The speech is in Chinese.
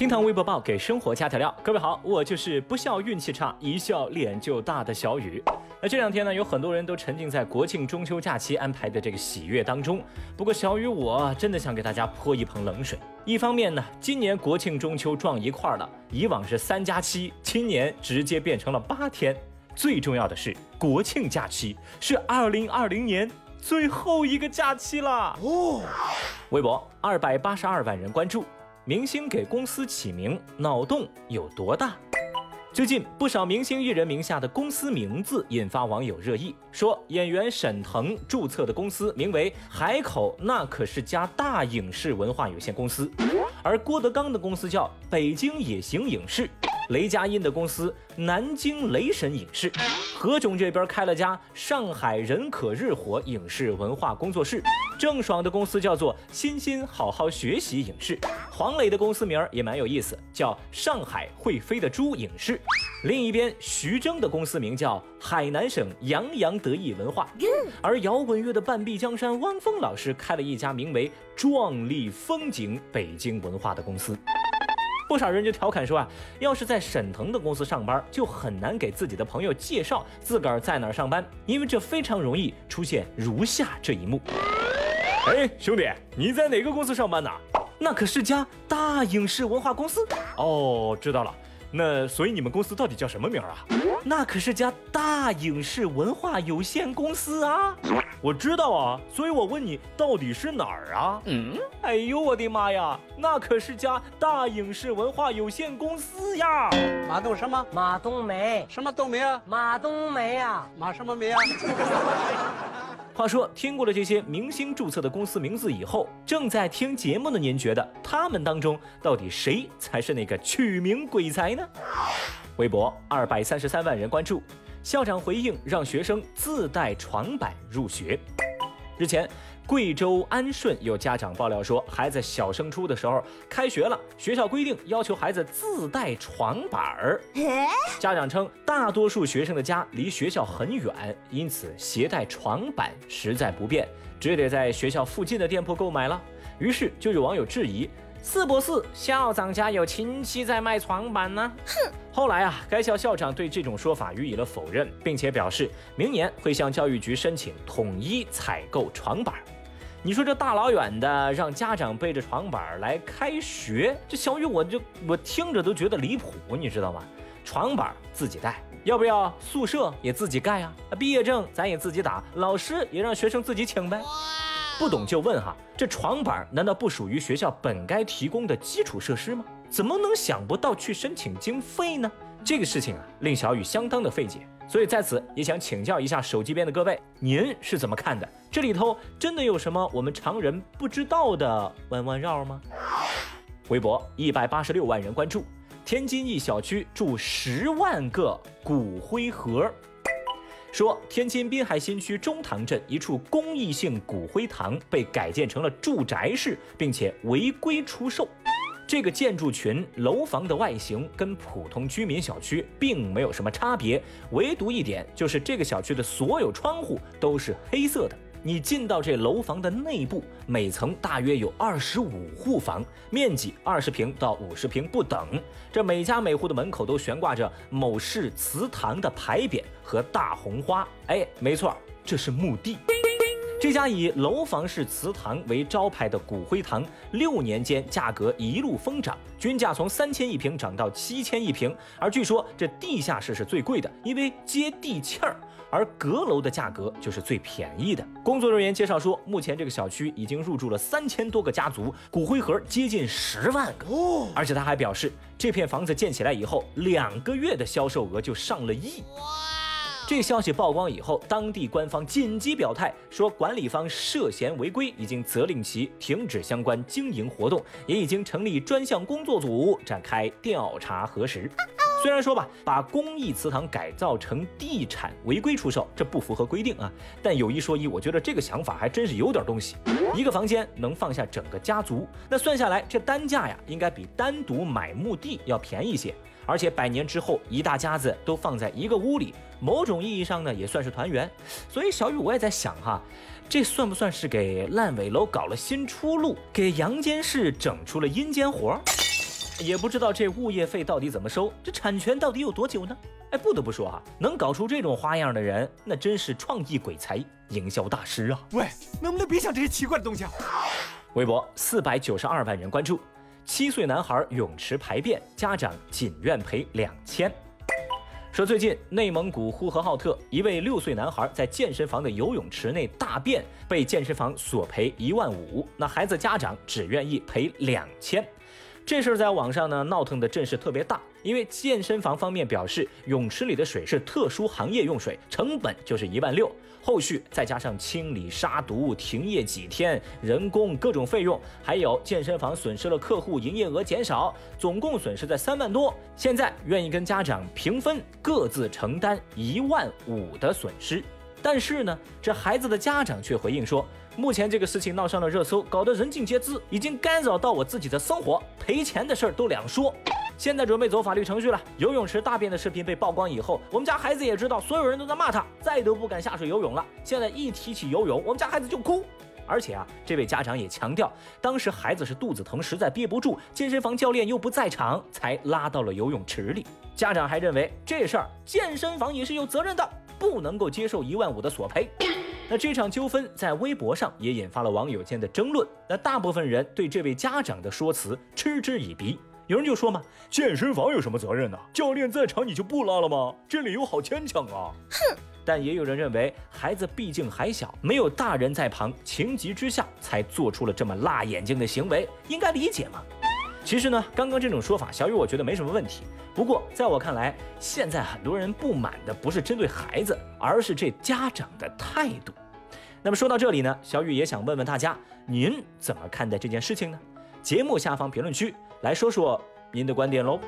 听堂微博报给生活加调料，各位好，我就是不笑运气差，一笑脸就大的小雨。那这两天呢，有很多人都沉浸在国庆中秋假期安排的这个喜悦当中。不过小雨我真的想给大家泼一盆冷水。一方面呢，今年国庆中秋撞一块了，以往是三加七，今年直接变成了八天。最重要的是，国庆假期是二零二零年最后一个假期了。哦，微博二百八十二万人关注。明星给公司起名，脑洞有多大？最近不少明星艺人名下的公司名字引发网友热议，说演员沈腾注册的公司名为海口，那可是家大影视文化有限公司，而郭德纲的公司叫北京也行影视。雷佳音的公司南京雷神影视，何炅这边开了家上海人可日活影视文化工作室，郑爽的公司叫做欣欣好好学习影视，黄磊的公司名儿也蛮有意思，叫上海会飞的猪影视。另一边，徐峥的公司名叫海南省洋洋得意文化，而摇滚乐的半壁江山汪峰老师开了一家名为壮丽风景北京文化的公司。不少人就调侃说啊，要是在沈腾的公司上班，就很难给自己的朋友介绍自个儿在哪儿上班，因为这非常容易出现如下这一幕。哎，兄弟，你在哪个公司上班呢？那可是家大影视文化公司。哦，知道了。那所以你们公司到底叫什么名啊？那可是家大影视文化有限公司啊！我知道啊，所以我问你到底是哪儿啊？嗯，哎呦我的妈呀，那可是家大影视文化有限公司呀！马东什么？马冬梅？什么冬梅啊？马冬梅啊？马什么梅啊？话说，听过了这些明星注册的公司名字以后，正在听节目的您觉得他们当中到底谁才是那个取名鬼才呢？微博二百三十三万人关注，校长回应让学生自带床板入学。日前。贵州安顺有家长爆料说，孩子小升初的时候开学了，学校规定要求孩子自带床板儿。家长称，大多数学生的家离学校很远，因此携带床板实在不便，只得在学校附近的店铺购买了。于是就有网友质疑。是不是校长家有亲戚在卖床板呢？哼！后来啊，该校校长对这种说法予以了否认，并且表示明年会向教育局申请统一采购床板。你说这大老远的让家长背着床板来开学，这小雨我就我听着都觉得离谱，你知道吗？床板自己带，要不要宿舍也自己盖啊？毕业证咱也自己打，老师也让学生自己请呗。不懂就问哈，这床板难道不属于学校本该提供的基础设施吗？怎么能想不到去申请经费呢？这个事情啊，令小雨相当的费解，所以在此也想请教一下手机边的各位，您是怎么看的？这里头真的有什么我们常人不知道的弯弯绕吗？微博一百八十六万人关注，天津一小区住十万个骨灰盒。说，天津滨海新区中塘镇一处公益性骨灰堂被改建成了住宅式，并且违规出售。这个建筑群楼房的外形跟普通居民小区并没有什么差别，唯独一点就是这个小区的所有窗户都是黑色的。你进到这楼房的内部，每层大约有二十五户房，面积二十平到五十平不等。这每家每户的门口都悬挂着某市祠堂的牌匾和大红花。哎，没错，这是墓地。这家以楼房式祠堂为招牌的骨灰堂，六年间价格一路疯涨，均价从三千一平涨到七千一平。而据说这地下室是最贵的，因为接地气儿；而阁楼的价格就是最便宜的。工作人员介绍说，目前这个小区已经入住了三千多个家族，骨灰盒接近十万个。而且他还表示，这片房子建起来以后，两个月的销售额就上了亿。哇这消息曝光以后，当地官方紧急表态说，管理方涉嫌违规，已经责令其停止相关经营活动，也已经成立专项工作组展开调查核实。虽然说吧，把公益祠堂改造成地产违规出售，这不符合规定啊，但有一说一，我觉得这个想法还真是有点东西。一个房间能放下整个家族，那算下来，这单价呀，应该比单独买墓地要便宜些。而且百年之后，一大家子都放在一个屋里，某种意义上呢，也算是团圆。所以小雨我也在想哈，这算不算是给烂尾楼搞了新出路，给阳间市整出了阴间活？也不知道这物业费到底怎么收，这产权到底有多久呢？哎，不得不说啊，能搞出这种花样的人，那真是创意鬼才、营销大师啊！喂，能不能别想这些奇怪的东西啊？微博四百九十二万人关注，七岁男孩泳池排便，家长仅愿赔两千。说最近内蒙古呼和浩特一位六岁男孩在健身房的游泳池内大便，被健身房索赔一万五，那孩子家长只愿意赔两千。这事儿在网上呢闹腾的阵势特别大，因为健身房方面表示泳池里的水是特殊行业用水，成本就是一万六，后续再加上清理杀毒、停业几天、人工各种费用，还有健身房损失了客户营业额减少，总共损失在三万多。现在愿意跟家长平分，各自承担一万五的损失。但是呢，这孩子的家长却回应说。目前这个事情闹上了热搜，搞得人尽皆知，已经干扰到我自己的生活，赔钱的事儿都两说。现在准备走法律程序了。游泳池大便的视频被曝光以后，我们家孩子也知道，所有人都在骂他，再都不敢下水游泳了。现在一提起游泳，我们家孩子就哭。而且啊，这位家长也强调，当时孩子是肚子疼，实在憋不住，健身房教练又不在场，才拉到了游泳池里。家长还认为这事儿健身房也是有责任的，不能够接受一万五的索赔。那这场纠纷在微博上也引发了网友间的争论。那大部分人对这位家长的说辞嗤之以鼻。有人就说嘛，健身房有什么责任呢？教练在场你就不拉了吗？这理由好牵强啊！哼。但也有人认为，孩子毕竟还小，没有大人在旁，情急之下才做出了这么辣眼睛的行为，应该理解吗？其实呢，刚刚这种说法，小雨我觉得没什么问题。不过在我看来，现在很多人不满的不是针对孩子，而是这家长的态度。那么说到这里呢，小雨也想问问大家，您怎么看待这件事情呢？节目下方评论区来说说您的观点喽。